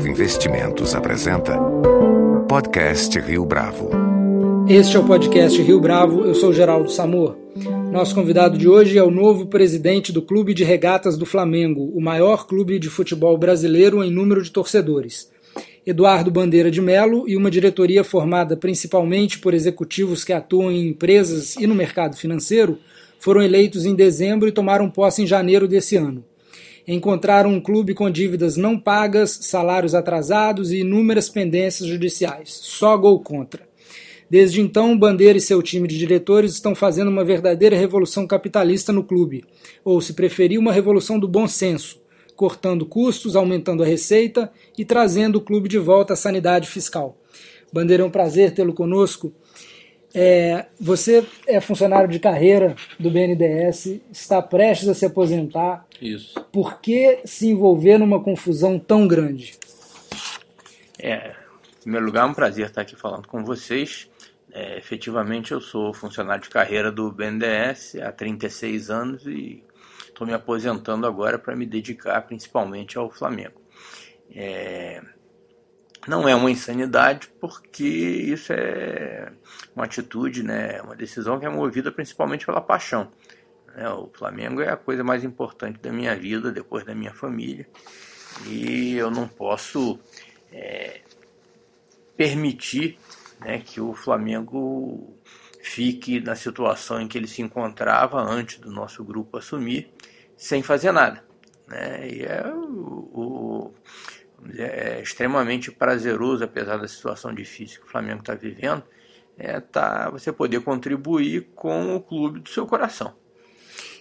Bravo Investimentos apresenta Podcast Rio Bravo. Este é o podcast Rio Bravo, eu sou Geraldo Samor. Nosso convidado de hoje é o novo presidente do Clube de Regatas do Flamengo, o maior clube de futebol brasileiro em número de torcedores. Eduardo Bandeira de Melo e uma diretoria formada principalmente por executivos que atuam em empresas e no mercado financeiro foram eleitos em dezembro e tomaram posse em janeiro desse ano encontraram um clube com dívidas não pagas, salários atrasados e inúmeras pendências judiciais. Só gol contra. Desde então, Bandeira e seu time de diretores estão fazendo uma verdadeira revolução capitalista no clube, ou, se preferir, uma revolução do bom senso, cortando custos, aumentando a receita e trazendo o clube de volta à sanidade fiscal. Bandeira, é um prazer tê-lo conosco. É, você é funcionário de carreira do BNDES, está prestes a se aposentar. Isso. Por que se envolver numa confusão tão grande? É, em primeiro lugar, é um prazer estar aqui falando com vocês. É, efetivamente, eu sou funcionário de carreira do BNDES há 36 anos e estou me aposentando agora para me dedicar principalmente ao Flamengo. É, não é uma insanidade, porque isso é uma atitude, né, uma decisão que é movida principalmente pela paixão. Né? O Flamengo é a coisa mais importante da minha vida, depois da minha família, e eu não posso é, permitir né, que o Flamengo fique na situação em que ele se encontrava antes do nosso grupo assumir, sem fazer nada. Né? E é o, o é extremamente prazeroso, apesar da situação difícil que o Flamengo está vivendo, é tá, você poder contribuir com o clube do seu coração.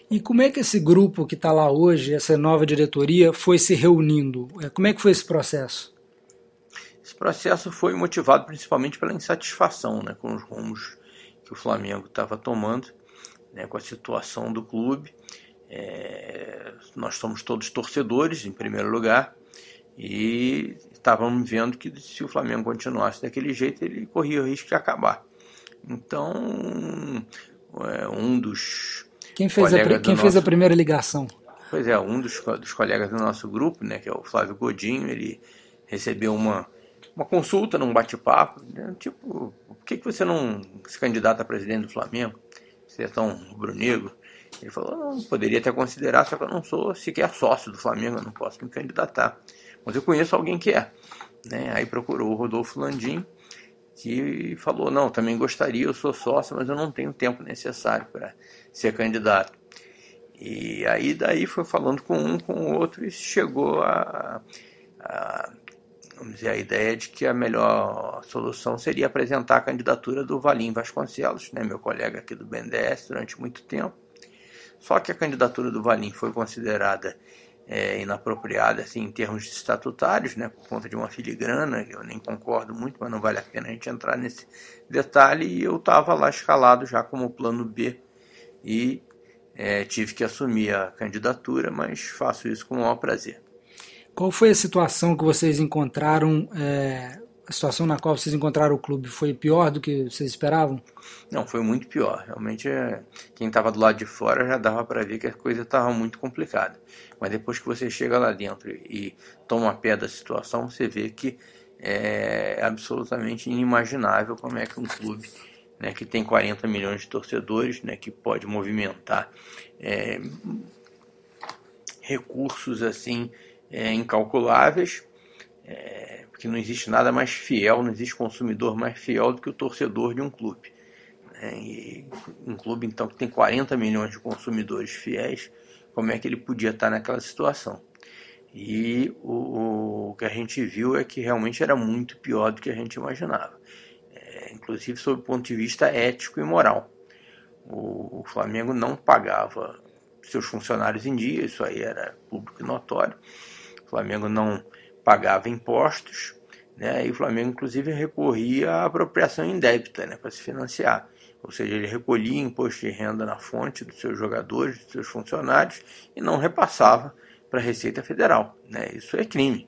E como é que esse grupo que está lá hoje, essa nova diretoria, foi se reunindo? É, como é que foi esse processo? Esse processo foi motivado principalmente pela insatisfação né, com os rumos que o Flamengo estava tomando, né, com a situação do clube. É, nós somos todos torcedores, em primeiro lugar, e estávamos vendo que se o Flamengo continuasse daquele jeito, ele corria o risco de acabar. Então, é, um dos. Quem fez, a, quem nosso, fez a primeira ligação? Pois é, um dos, dos colegas do nosso grupo, né, que é o Flávio Godinho, ele recebeu uma, uma consulta num bate-papo, né, tipo, por que, que você não se candidata a presidente do Flamengo? Você é tão rubro-negro? Ele falou, não, poderia até considerar, só que eu não sou sequer sócio do Flamengo, eu não posso me candidatar mas eu conheço alguém que é. Né? Aí procurou o Rodolfo Landim, que falou: Não, também gostaria, eu sou sócio, mas eu não tenho tempo necessário para ser candidato. E aí daí foi falando com um, com o outro e chegou a, a, vamos dizer, a ideia de que a melhor solução seria apresentar a candidatura do Valim Vasconcelos, né, meu colega aqui do BNDES durante muito tempo. Só que a candidatura do Valim foi considerada é, inapropriada assim, em termos estatutários, né, por conta de uma filigrana, eu nem concordo muito, mas não vale a pena a gente entrar nesse detalhe, e eu estava lá escalado já como plano B e é, tive que assumir a candidatura, mas faço isso com o maior prazer. Qual foi a situação que vocês encontraram é, a situação na qual vocês encontraram o clube foi pior do que vocês esperavam? Não, foi muito pior. Realmente, é, quem estava do lado de fora já dava para ver que a coisa estava muito complicada. Mas depois que você chega lá dentro e toma pé da situação, você vê que é absolutamente inimaginável como é que um clube né, que tem 40 milhões de torcedores, né, que pode movimentar é, recursos assim é, incalculáveis, é, porque não existe nada mais fiel, não existe consumidor mais fiel do que o torcedor de um clube. Né? E um clube, então, que tem 40 milhões de consumidores fiéis, como é que ele podia estar naquela situação? E o, o que a gente viu é que realmente era muito pior do que a gente imaginava, é, inclusive sob o ponto de vista ético e moral. O, o Flamengo não pagava seus funcionários em dia, isso aí era público e notório. O Flamengo não pagava impostos, né, e o Flamengo inclusive recorria à apropriação indébita né, para se financiar. Ou seja, ele recolhia imposto de renda na fonte dos seus jogadores, dos seus funcionários e não repassava para a Receita Federal. Né? Isso é crime.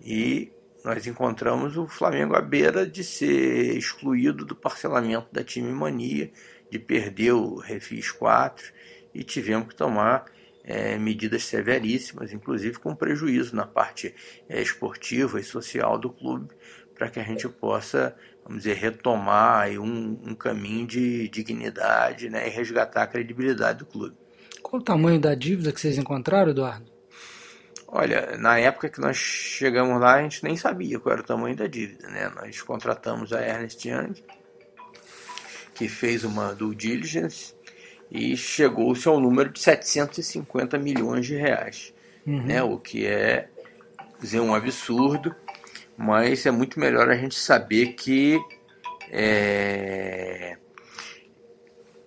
E nós encontramos o Flamengo à beira de ser excluído do parcelamento da time mania, de perder o Refis 4 e tivemos que tomar é, medidas severíssimas, inclusive com prejuízo na parte é, esportiva e social do clube, para que a gente possa, vamos dizer, retomar um, um caminho de dignidade né, e resgatar a credibilidade do clube. Qual o tamanho da dívida que vocês encontraram, Eduardo? Olha, na época que nós chegamos lá, a gente nem sabia qual era o tamanho da dívida. Né? Nós contratamos a Ernest Young, que fez uma due diligence e chegou-se ao número de 750 milhões de reais, uhum. né? o que é dizer, um absurdo, mas é muito melhor a gente saber que é,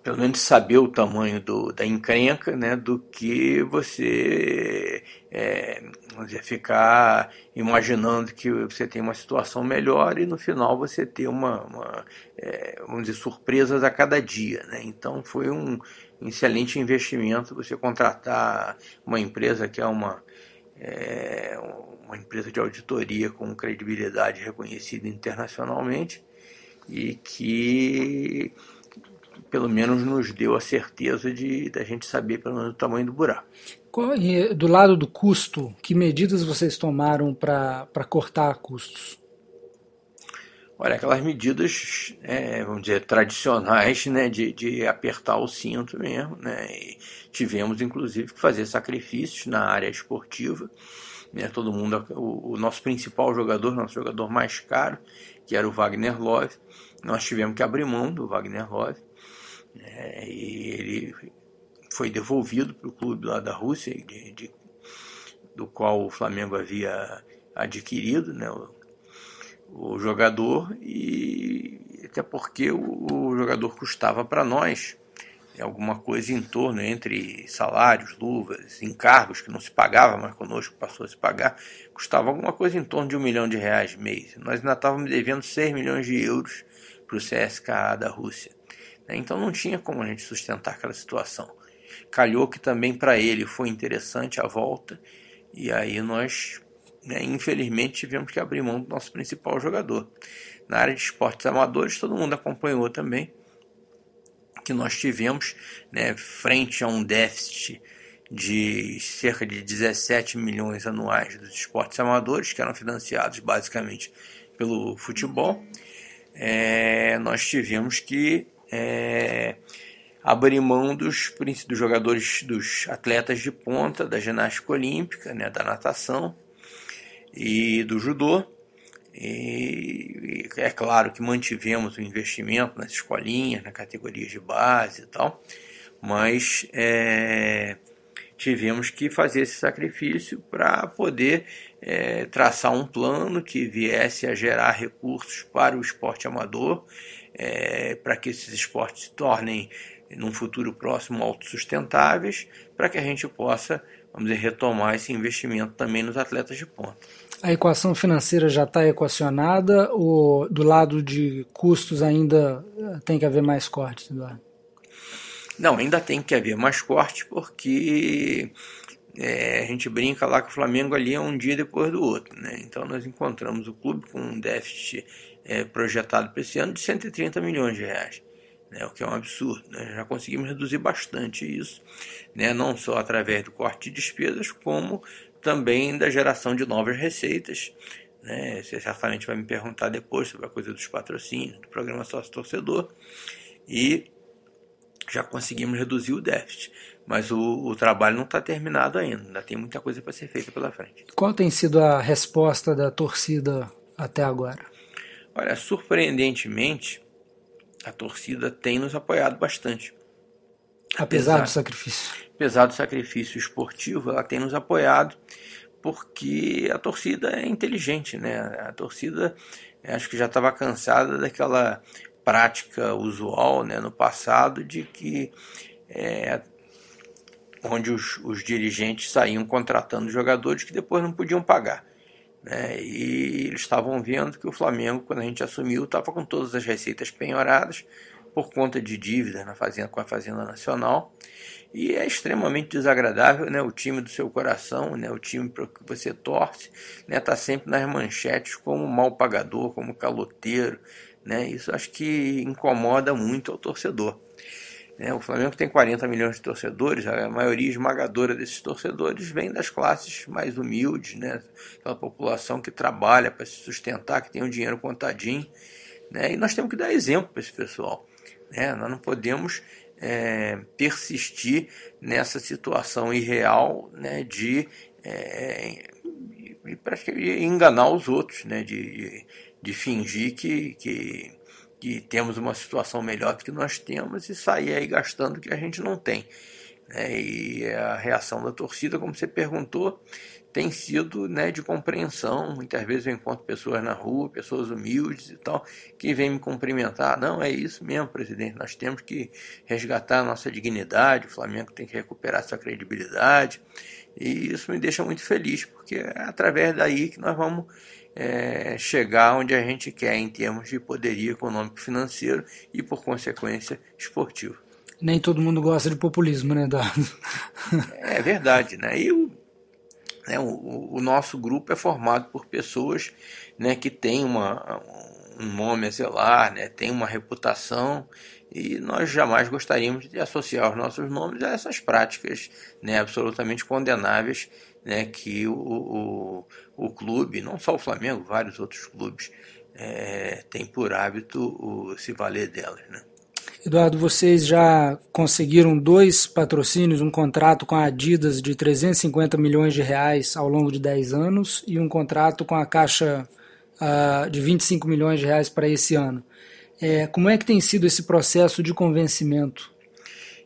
pelo menos saber o tamanho do, da encrenca, né, do que você é, dizer, ficar imaginando que você tem uma situação melhor e no final você ter uma, uma é, vamos dizer, surpresas a cada dia. Né? Então foi um excelente investimento você contratar uma empresa que é uma, é, uma empresa de auditoria com credibilidade reconhecida internacionalmente e que pelo menos nos deu a certeza de da gente saber pelo menos o tamanho do buraco. Do lado do custo, que medidas vocês tomaram para cortar custos? Olha, aquelas medidas, é, vamos dizer, tradicionais, né, de, de apertar o cinto mesmo, né, e tivemos inclusive que fazer sacrifícios na área esportiva, né, todo mundo, o, o nosso principal jogador, nosso jogador mais caro, que era o Wagner Love, nós tivemos que abrir mão do Wagner Love, é, e ele foi devolvido para o clube lá da Rússia, de, de, do qual o Flamengo havia adquirido né, o, o jogador, e até porque o, o jogador custava para nós alguma coisa em torno entre salários, luvas, encargos que não se pagava, mas conosco passou a se pagar, custava alguma coisa em torno de um milhão de reais mês. Nós ainda estávamos devendo 6 milhões de euros para o CSKA da Rússia. Né? Então não tinha como a gente sustentar aquela situação. Calhou que também para ele foi interessante a volta, e aí nós, né, infelizmente, tivemos que abrir mão do nosso principal jogador. Na área de esportes amadores, todo mundo acompanhou também que nós tivemos, né, frente a um déficit de cerca de 17 milhões anuais dos esportes amadores, que eram financiados basicamente pelo futebol, é, nós tivemos que é, abrir mão dos, dos jogadores, dos atletas de ponta, da ginástica olímpica, né, da natação e do judô. E, é claro que mantivemos o investimento nas escolinhas, na categorias de base e tal, mas é, tivemos que fazer esse sacrifício para poder é, traçar um plano que viesse a gerar recursos para o esporte amador é, para que esses esportes se tornem, num futuro próximo, autossustentáveis, para que a gente possa, vamos dizer, retomar esse investimento também nos atletas de ponta. A equação financeira já está equacionada ou do lado de custos ainda eh, tem que haver mais cortes, Eduardo? Não, ainda tem que haver mais cortes porque é, a gente brinca lá que o Flamengo ali é um dia depois do outro. Né? Então nós encontramos o clube com um déficit é, projetado para esse ano de 130 milhões de reais. Né, o que é um absurdo. Né? Já conseguimos reduzir bastante isso, né? não só através do corte de despesas, como também da geração de novas receitas. Né? Você certamente vai me perguntar depois sobre a coisa dos patrocínios, do programa sócio-torcedor. E já conseguimos reduzir o déficit. Mas o, o trabalho não está terminado ainda, ainda tem muita coisa para ser feita pela frente. Qual tem sido a resposta da torcida até agora? Olha, surpreendentemente, a torcida tem nos apoiado bastante. Apesar, apesar do sacrifício. Apesar do sacrifício esportivo, ela tem nos apoiado porque a torcida é inteligente, né? A torcida acho que já estava cansada daquela prática usual né, no passado de que é, onde os, os dirigentes saíam contratando jogadores que depois não podiam pagar. Né? E eles estavam vendo que o Flamengo, quando a gente assumiu, estava com todas as receitas penhoradas por conta de dívida na fazenda, com a Fazenda Nacional. E é extremamente desagradável, né? O time do seu coração, né? O time para que você torce, né? Tá sempre nas manchetes como mal pagador, como caloteiro, né? Isso acho que incomoda muito ao torcedor. Né? O Flamengo tem 40 milhões de torcedores, a maioria esmagadora desses torcedores vem das classes mais humildes, né? aquela população que trabalha para se sustentar, que tem o dinheiro contadinho. Né? E nós temos que dar exemplo para esse pessoal. Né? Nós não podemos é, persistir nessa situação irreal né, de, é, de enganar os outros, né, de, de fingir que, que, que, temos uma situação melhor do que nós temos e sair aí gastando o que a gente não tem. Né, e a reação da torcida, como você perguntou, tem sido né, de compreensão. Muitas vezes eu encontro pessoas na rua, pessoas humildes e tal, que vêm me cumprimentar. Não, é isso mesmo, presidente. Nós temos que resgatar a nossa dignidade, o Flamengo tem que recuperar sua credibilidade. E isso me deixa muito feliz, porque é através daí que nós vamos é, chegar onde a gente quer em termos de poderio econômico financeiro e, por consequência, esportivo. Nem todo mundo gosta de populismo, né, Eduardo? É verdade, né? E o né? O, o, nosso grupo é formado por pessoas né, que têm uma, um nome a zelar, né, tem uma reputação e nós jamais gostaríamos de associar os nossos nomes a essas práticas né, absolutamente condenáveis né, que o, o, o clube, não só o Flamengo, vários outros clubes, é, têm por hábito o, se valer delas. Né? Eduardo, vocês já conseguiram dois patrocínios, um contrato com a Adidas de 350 milhões de reais ao longo de 10 anos e um contrato com a Caixa uh, de 25 milhões de reais para esse ano. É, como é que tem sido esse processo de convencimento?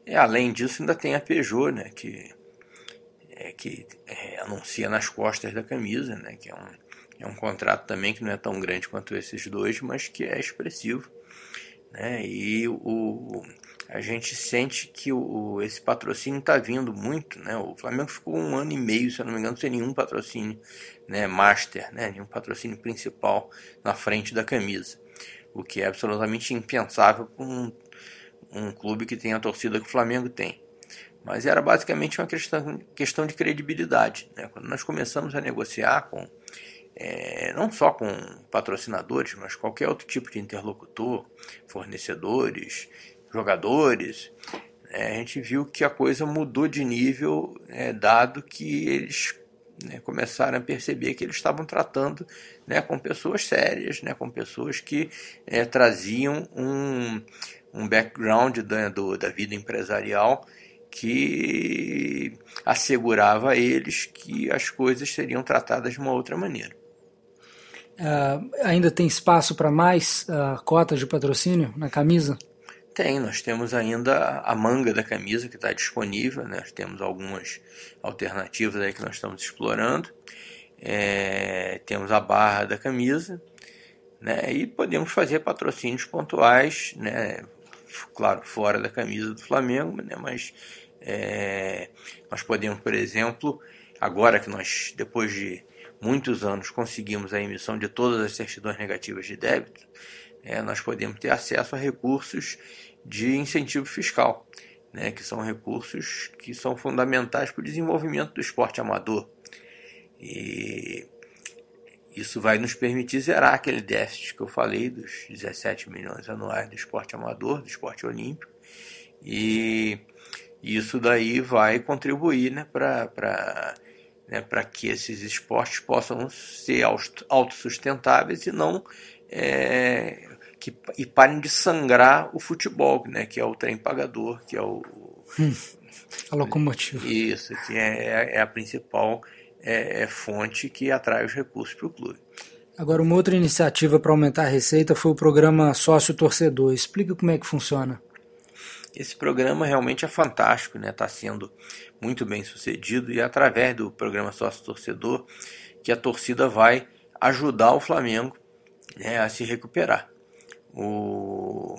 É, além disso, ainda tem a Peugeot, né, que, é, que é, anuncia nas costas da camisa, né, que é um, é um contrato também que não é tão grande quanto esses dois, mas que é expressivo né? E o, a gente sente que o, esse patrocínio está vindo muito, né? O Flamengo ficou um ano e meio, se eu não me engano, sem nenhum patrocínio, né? Master, né? Nenhum patrocínio principal na frente da camisa, o que é absolutamente impensável para um, um clube que tem a torcida que o Flamengo tem. Mas era basicamente uma questão, questão de credibilidade. Né? Quando nós começamos a negociar com é, não só com patrocinadores, mas qualquer outro tipo de interlocutor, fornecedores, jogadores, é, a gente viu que a coisa mudou de nível, é, dado que eles né, começaram a perceber que eles estavam tratando né, com pessoas sérias, né, com pessoas que é, traziam um, um background da, do, da vida empresarial que assegurava a eles que as coisas seriam tratadas de uma outra maneira. Uh, ainda tem espaço para mais uh, cotas de patrocínio na camisa? Tem, nós temos ainda a manga da camisa que está disponível, né? nós temos algumas alternativas aí que nós estamos explorando. É, temos a barra da camisa, né? E podemos fazer patrocínios pontuais, né? Claro, fora da camisa do Flamengo, né? Mas é, nós podemos, por exemplo, agora que nós, depois de muitos anos conseguimos a emissão de todas as certidões negativas de débito, é, nós podemos ter acesso a recursos de incentivo fiscal, né, que são recursos que são fundamentais para o desenvolvimento do esporte amador. E isso vai nos permitir zerar aquele déficit que eu falei dos 17 milhões anuais do esporte amador, do esporte olímpico. E isso daí vai contribuir né, para né, que esses esportes possam ser autossustentáveis e não é, que, e parem de sangrar o futebol, né, que é o trem pagador, que é o. Hum, a locomotiva. Isso, que é, é a principal é, é fonte que atrai os recursos para o clube. Agora, uma outra iniciativa para aumentar a receita foi o programa Sócio Torcedor. Explica como é que funciona. Esse programa realmente é fantástico, né? Está sendo muito bem sucedido e é através do programa Sócio Torcedor que a torcida vai ajudar o Flamengo né, a se recuperar. O,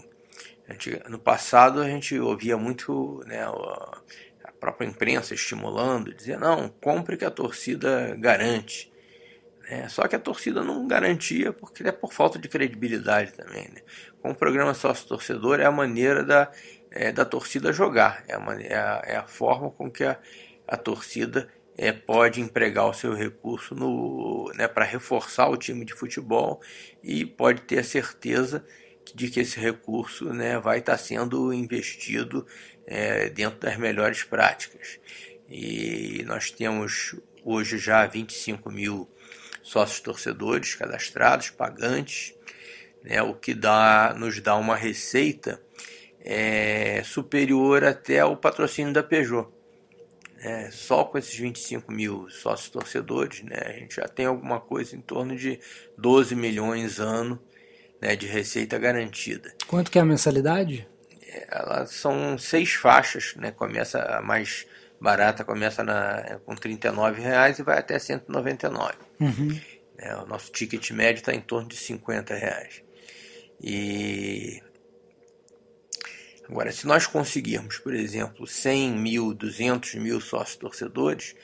no passado a gente ouvia muito né, a própria imprensa estimulando, dizia não, compre que a torcida garante. É, só que a torcida não garantia porque é por falta de credibilidade também. Né? Com o programa sócio torcedor é a maneira da é, da torcida jogar, é, uma, é, a, é a forma com que a, a torcida é, pode empregar o seu recurso né, para reforçar o time de futebol e pode ter a certeza de que esse recurso né, vai estar sendo investido é, dentro das melhores práticas. E nós temos hoje já 25 mil sócios torcedores cadastrados, pagantes, né, o que dá, nos dá uma receita é, superior até ao patrocínio da Peugeot. É, só com esses 25 mil sócios torcedores, né, a gente já tem alguma coisa em torno de 12 milhões ano né, de receita garantida. Quanto que é a mensalidade? É, elas são seis faixas, né, começa a mais barata começa na, com R$ reais e vai até 199. Uhum. É, o nosso ticket médio está em torno de 50 reais. E agora, se nós conseguirmos, por exemplo, 100 mil, 200 mil sócios torcedores,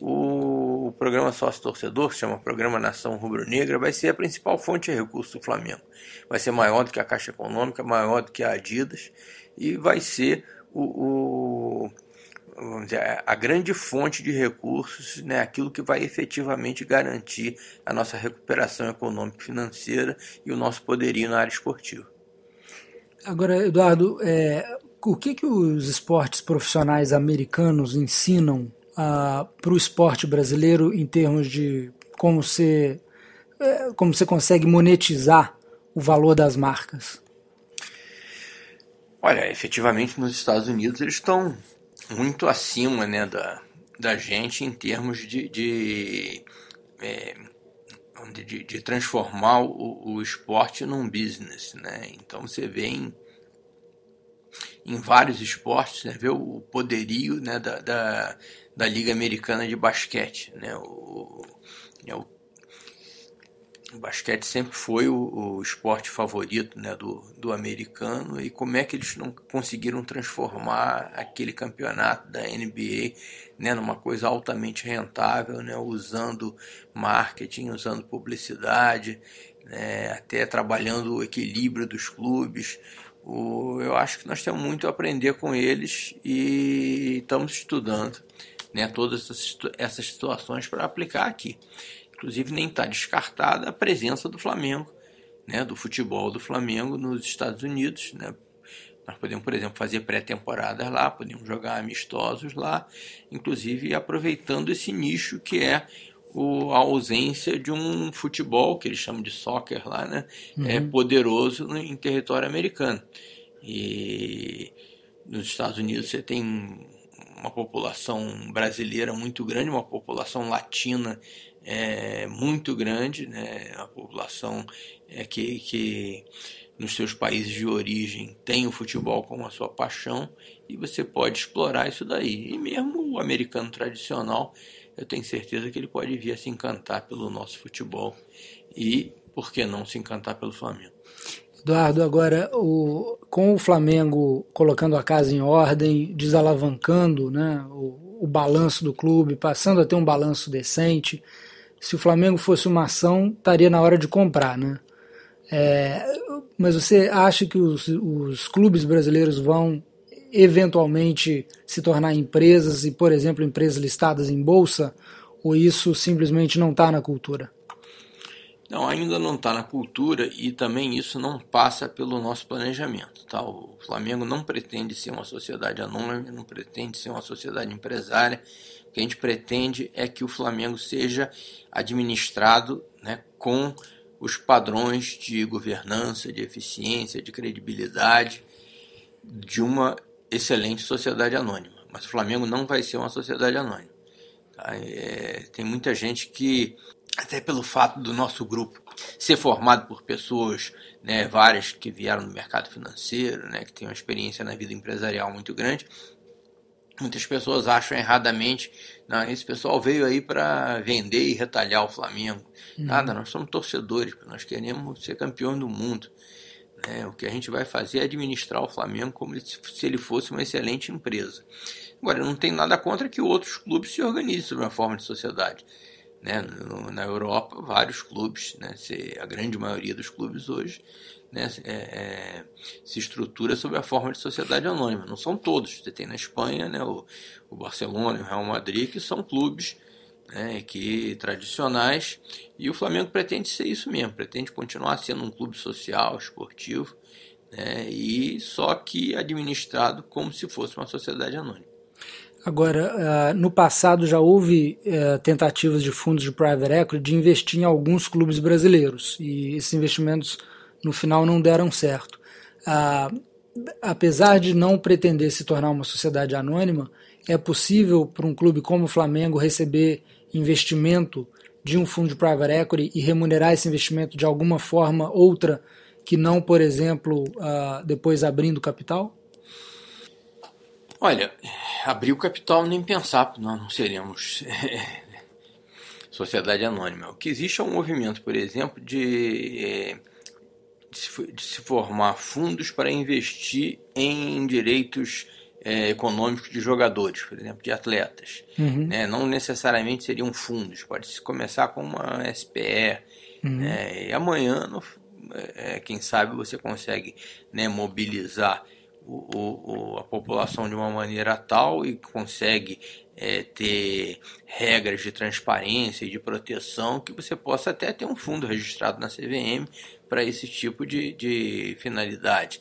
o programa sócio torcedor, que se chama Programa Nação Rubro-Negra, vai ser a principal fonte de recursos do Flamengo. Vai ser maior do que a Caixa Econômica, maior do que a Adidas e vai ser o, o dizer, a grande fonte de recursos, né, aquilo que vai efetivamente garantir a nossa recuperação econômica e financeira e o nosso poderio na área esportiva. Agora, Eduardo, é, o que, que os esportes profissionais americanos ensinam para o esporte brasileiro em termos de como você, é, como você consegue monetizar o valor das marcas? Olha, efetivamente nos Estados Unidos eles estão muito acima né, da, da gente em termos de, de, é, de, de, transformar o, o esporte num business. Né? Então você vê em, em vários esportes, né, vê o poderio né, da, da, da Liga Americana de Basquete. Né? O, é o o basquete sempre foi o, o esporte favorito né, do, do americano e como é que eles não conseguiram transformar aquele campeonato da NBA né, numa coisa altamente rentável, né, usando marketing, usando publicidade, né, até trabalhando o equilíbrio dos clubes. O, eu acho que nós temos muito a aprender com eles e estamos estudando né, todas essas, essas situações para aplicar aqui. Inclusive, nem está descartada a presença do Flamengo, né, do futebol do Flamengo nos Estados Unidos. Né? Nós podemos, por exemplo, fazer pré-temporadas lá, podemos jogar amistosos lá, inclusive aproveitando esse nicho que é o, a ausência de um futebol, que eles chamam de soccer lá, né, é uhum. é poderoso no, em território americano. E nos Estados Unidos você tem uma população brasileira muito grande, uma população latina é muito grande, né? a população é que, que nos seus países de origem tem o futebol como a sua paixão e você pode explorar isso daí. E mesmo o americano tradicional, eu tenho certeza que ele pode vir a se encantar pelo nosso futebol e, por que não, se encantar pelo Flamengo. Eduardo, agora o, com o Flamengo colocando a casa em ordem, desalavancando né, o, o balanço do clube, passando a ter um balanço decente, se o Flamengo fosse uma ação, estaria na hora de comprar, né? É, mas você acha que os, os clubes brasileiros vão eventualmente se tornar empresas e, por exemplo, empresas listadas em bolsa? Ou isso simplesmente não está na cultura? Não, ainda não está na cultura e também isso não passa pelo nosso planejamento. Tá? O Flamengo não pretende ser uma sociedade anônima, não pretende ser uma sociedade empresária. O que a gente pretende é que o Flamengo seja administrado né, com os padrões de governança, de eficiência, de credibilidade de uma excelente sociedade anônima. Mas o Flamengo não vai ser uma sociedade anônima. Tá? É, tem muita gente que até pelo fato do nosso grupo ser formado por pessoas, né, várias que vieram do mercado financeiro, né, que têm uma experiência na vida empresarial muito grande, muitas pessoas acham erradamente, não, esse pessoal veio aí para vender e retalhar o Flamengo. Uhum. Nada, nós somos torcedores, nós queremos ser campeão do mundo. Né? O que a gente vai fazer é administrar o Flamengo como se ele fosse uma excelente empresa. Agora, não tem nada contra que outros clubes se organizem sob uma forma de sociedade. Né? na Europa, vários clubes, né? a grande maioria dos clubes hoje, né? É, é, se estrutura sob a forma de sociedade anônima. Não são todos. Você tem na Espanha né? o, o Barcelona e o Real Madrid, que são clubes né, que tradicionais, e o Flamengo pretende ser isso mesmo, pretende continuar sendo um clube social, esportivo, né, e só que administrado como se fosse uma sociedade anônima. Agora, no passado já houve eh, tentativas de fundos de private equity de investir em alguns clubes brasileiros e esses investimentos no final não deram certo. Apesar de não pretender se tornar uma sociedade anônima, é possível para um clube como o Flamengo receber investimento de um fundo de private equity e remunerar esse investimento de alguma forma outra que não, por exemplo, depois abrindo capital? Olha, abrir o capital nem pensar, nós não seremos é, sociedade anônima. O que existe é um movimento, por exemplo, de, é, de se formar fundos para investir em direitos é, econômicos de jogadores, por exemplo, de atletas. Uhum. Né? Não necessariamente seriam fundos, pode começar com uma SPE. Uhum. Né? E amanhã, no, é, quem sabe, você consegue né, mobilizar o, o, a população de uma maneira tal e consegue é, ter regras de transparência e de proteção que você possa até ter um fundo registrado na CVM para esse tipo de, de finalidade.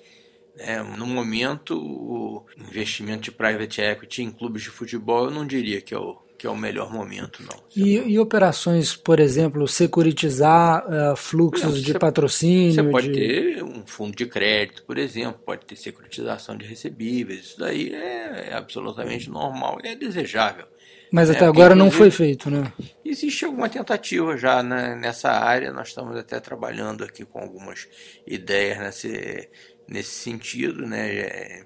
É, no momento, o investimento de private equity em clubes de futebol eu não diria que é o, que é o melhor momento, não. E, e operações, por exemplo, securitizar uh, fluxos exemplo, de patrocínio? Você pode de... ter um fundo de crédito, por exemplo, pode ter securitização de recebíveis, isso daí é, é absolutamente normal e é desejável. Mas até agora não foi feito, né? Existe alguma tentativa já né, nessa área, nós estamos até trabalhando aqui com algumas ideias nesse, nesse sentido, né? É,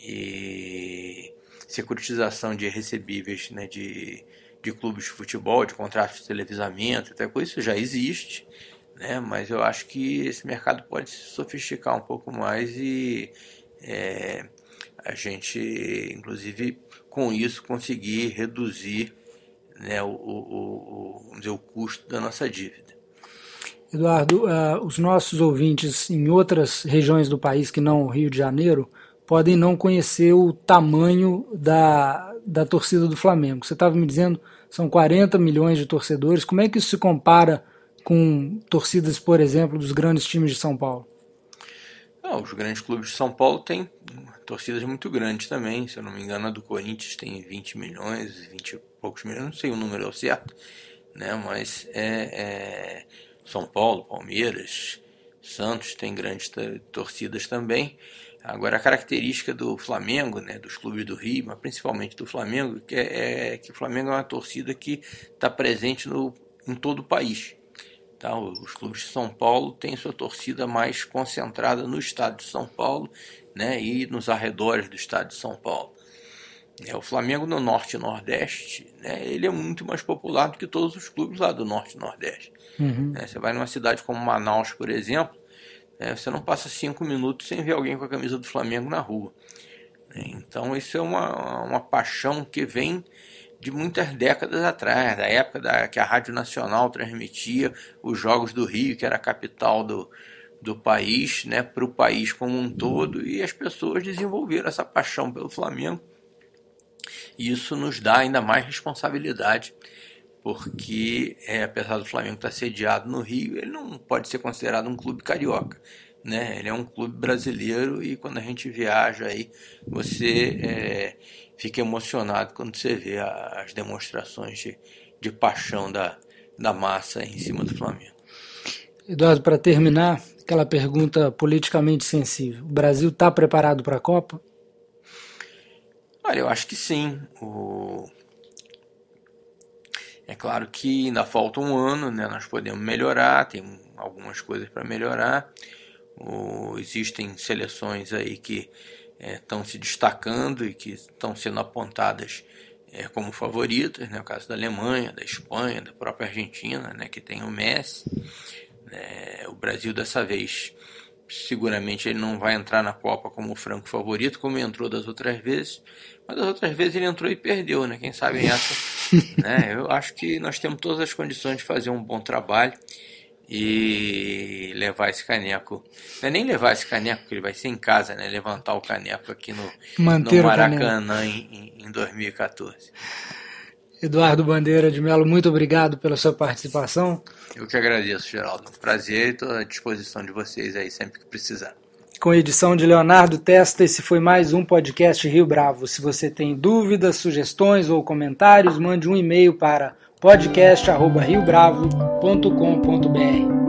e securitização de recebíveis né, de, de clubes de futebol, de contratos de televisamento, até com isso já existe, né, mas eu acho que esse mercado pode se sofisticar um pouco mais e é, a gente, inclusive, com isso conseguir reduzir né, o, o, o, dizer, o custo da nossa dívida. Eduardo, uh, os nossos ouvintes em outras regiões do país que não o Rio de Janeiro podem não conhecer o tamanho da, da torcida do Flamengo. Você estava me dizendo são 40 milhões de torcedores. Como é que isso se compara com torcidas, por exemplo, dos grandes times de São Paulo? Não, os grandes clubes de São Paulo têm torcidas muito grandes também. Se eu não me engano, a do Corinthians tem 20 milhões, 20 e poucos milhões, não sei o número certo, né? mas é, é São Paulo, Palmeiras, Santos tem grandes torcidas também. Agora, a característica do Flamengo, né, dos clubes do Rio, mas principalmente do Flamengo, que é, é que o Flamengo é uma torcida que está presente no, em todo o país. Tá? Os clubes de São Paulo têm sua torcida mais concentrada no estado de São Paulo né, e nos arredores do estado de São Paulo. É, o Flamengo no Norte e Nordeste, né, ele é muito mais popular do que todos os clubes lá do Norte e Nordeste. Uhum. É, você vai numa cidade como Manaus, por exemplo, é, você não passa cinco minutos sem ver alguém com a camisa do Flamengo na rua. Então isso é uma, uma paixão que vem de muitas décadas atrás, da época da, que a Rádio Nacional transmitia os Jogos do Rio, que era a capital do, do país, né, para o país como um todo, e as pessoas desenvolveram essa paixão pelo Flamengo. E isso nos dá ainda mais responsabilidade porque é, apesar do Flamengo estar sediado no Rio, ele não pode ser considerado um clube carioca. Né? Ele é um clube brasileiro e quando a gente viaja aí, você é, fica emocionado quando você vê as demonstrações de, de paixão da, da massa em cima do Flamengo. Eduardo, para terminar, aquela pergunta politicamente sensível: o Brasil está preparado para a Copa? Olha, eu acho que sim. O é claro que ainda falta um ano, né? nós podemos melhorar, tem algumas coisas para melhorar. Existem seleções aí que estão é, se destacando e que estão sendo apontadas é, como favoritas, né? o caso da Alemanha, da Espanha, da própria Argentina, né? que tem o Messi. É, o Brasil dessa vez seguramente ele não vai entrar na Copa como franco favorito, como entrou das outras vezes, mas das outras vezes ele entrou e perdeu, né? Quem sabe essa, né? Eu acho que nós temos todas as condições de fazer um bom trabalho e levar esse caneco. Não é nem levar esse caneco, porque ele vai ser em casa, né? Levantar o caneco aqui no, no Maracanã em, em 2014. Eduardo Bandeira de Melo, muito obrigado pela sua participação. Eu que agradeço, Geraldo. Prazer e estou à disposição de vocês aí sempre que precisar. Com edição de Leonardo Testa, esse foi mais um podcast Rio Bravo. Se você tem dúvidas, sugestões ou comentários, mande um e-mail para podcast@riobravo.com.br.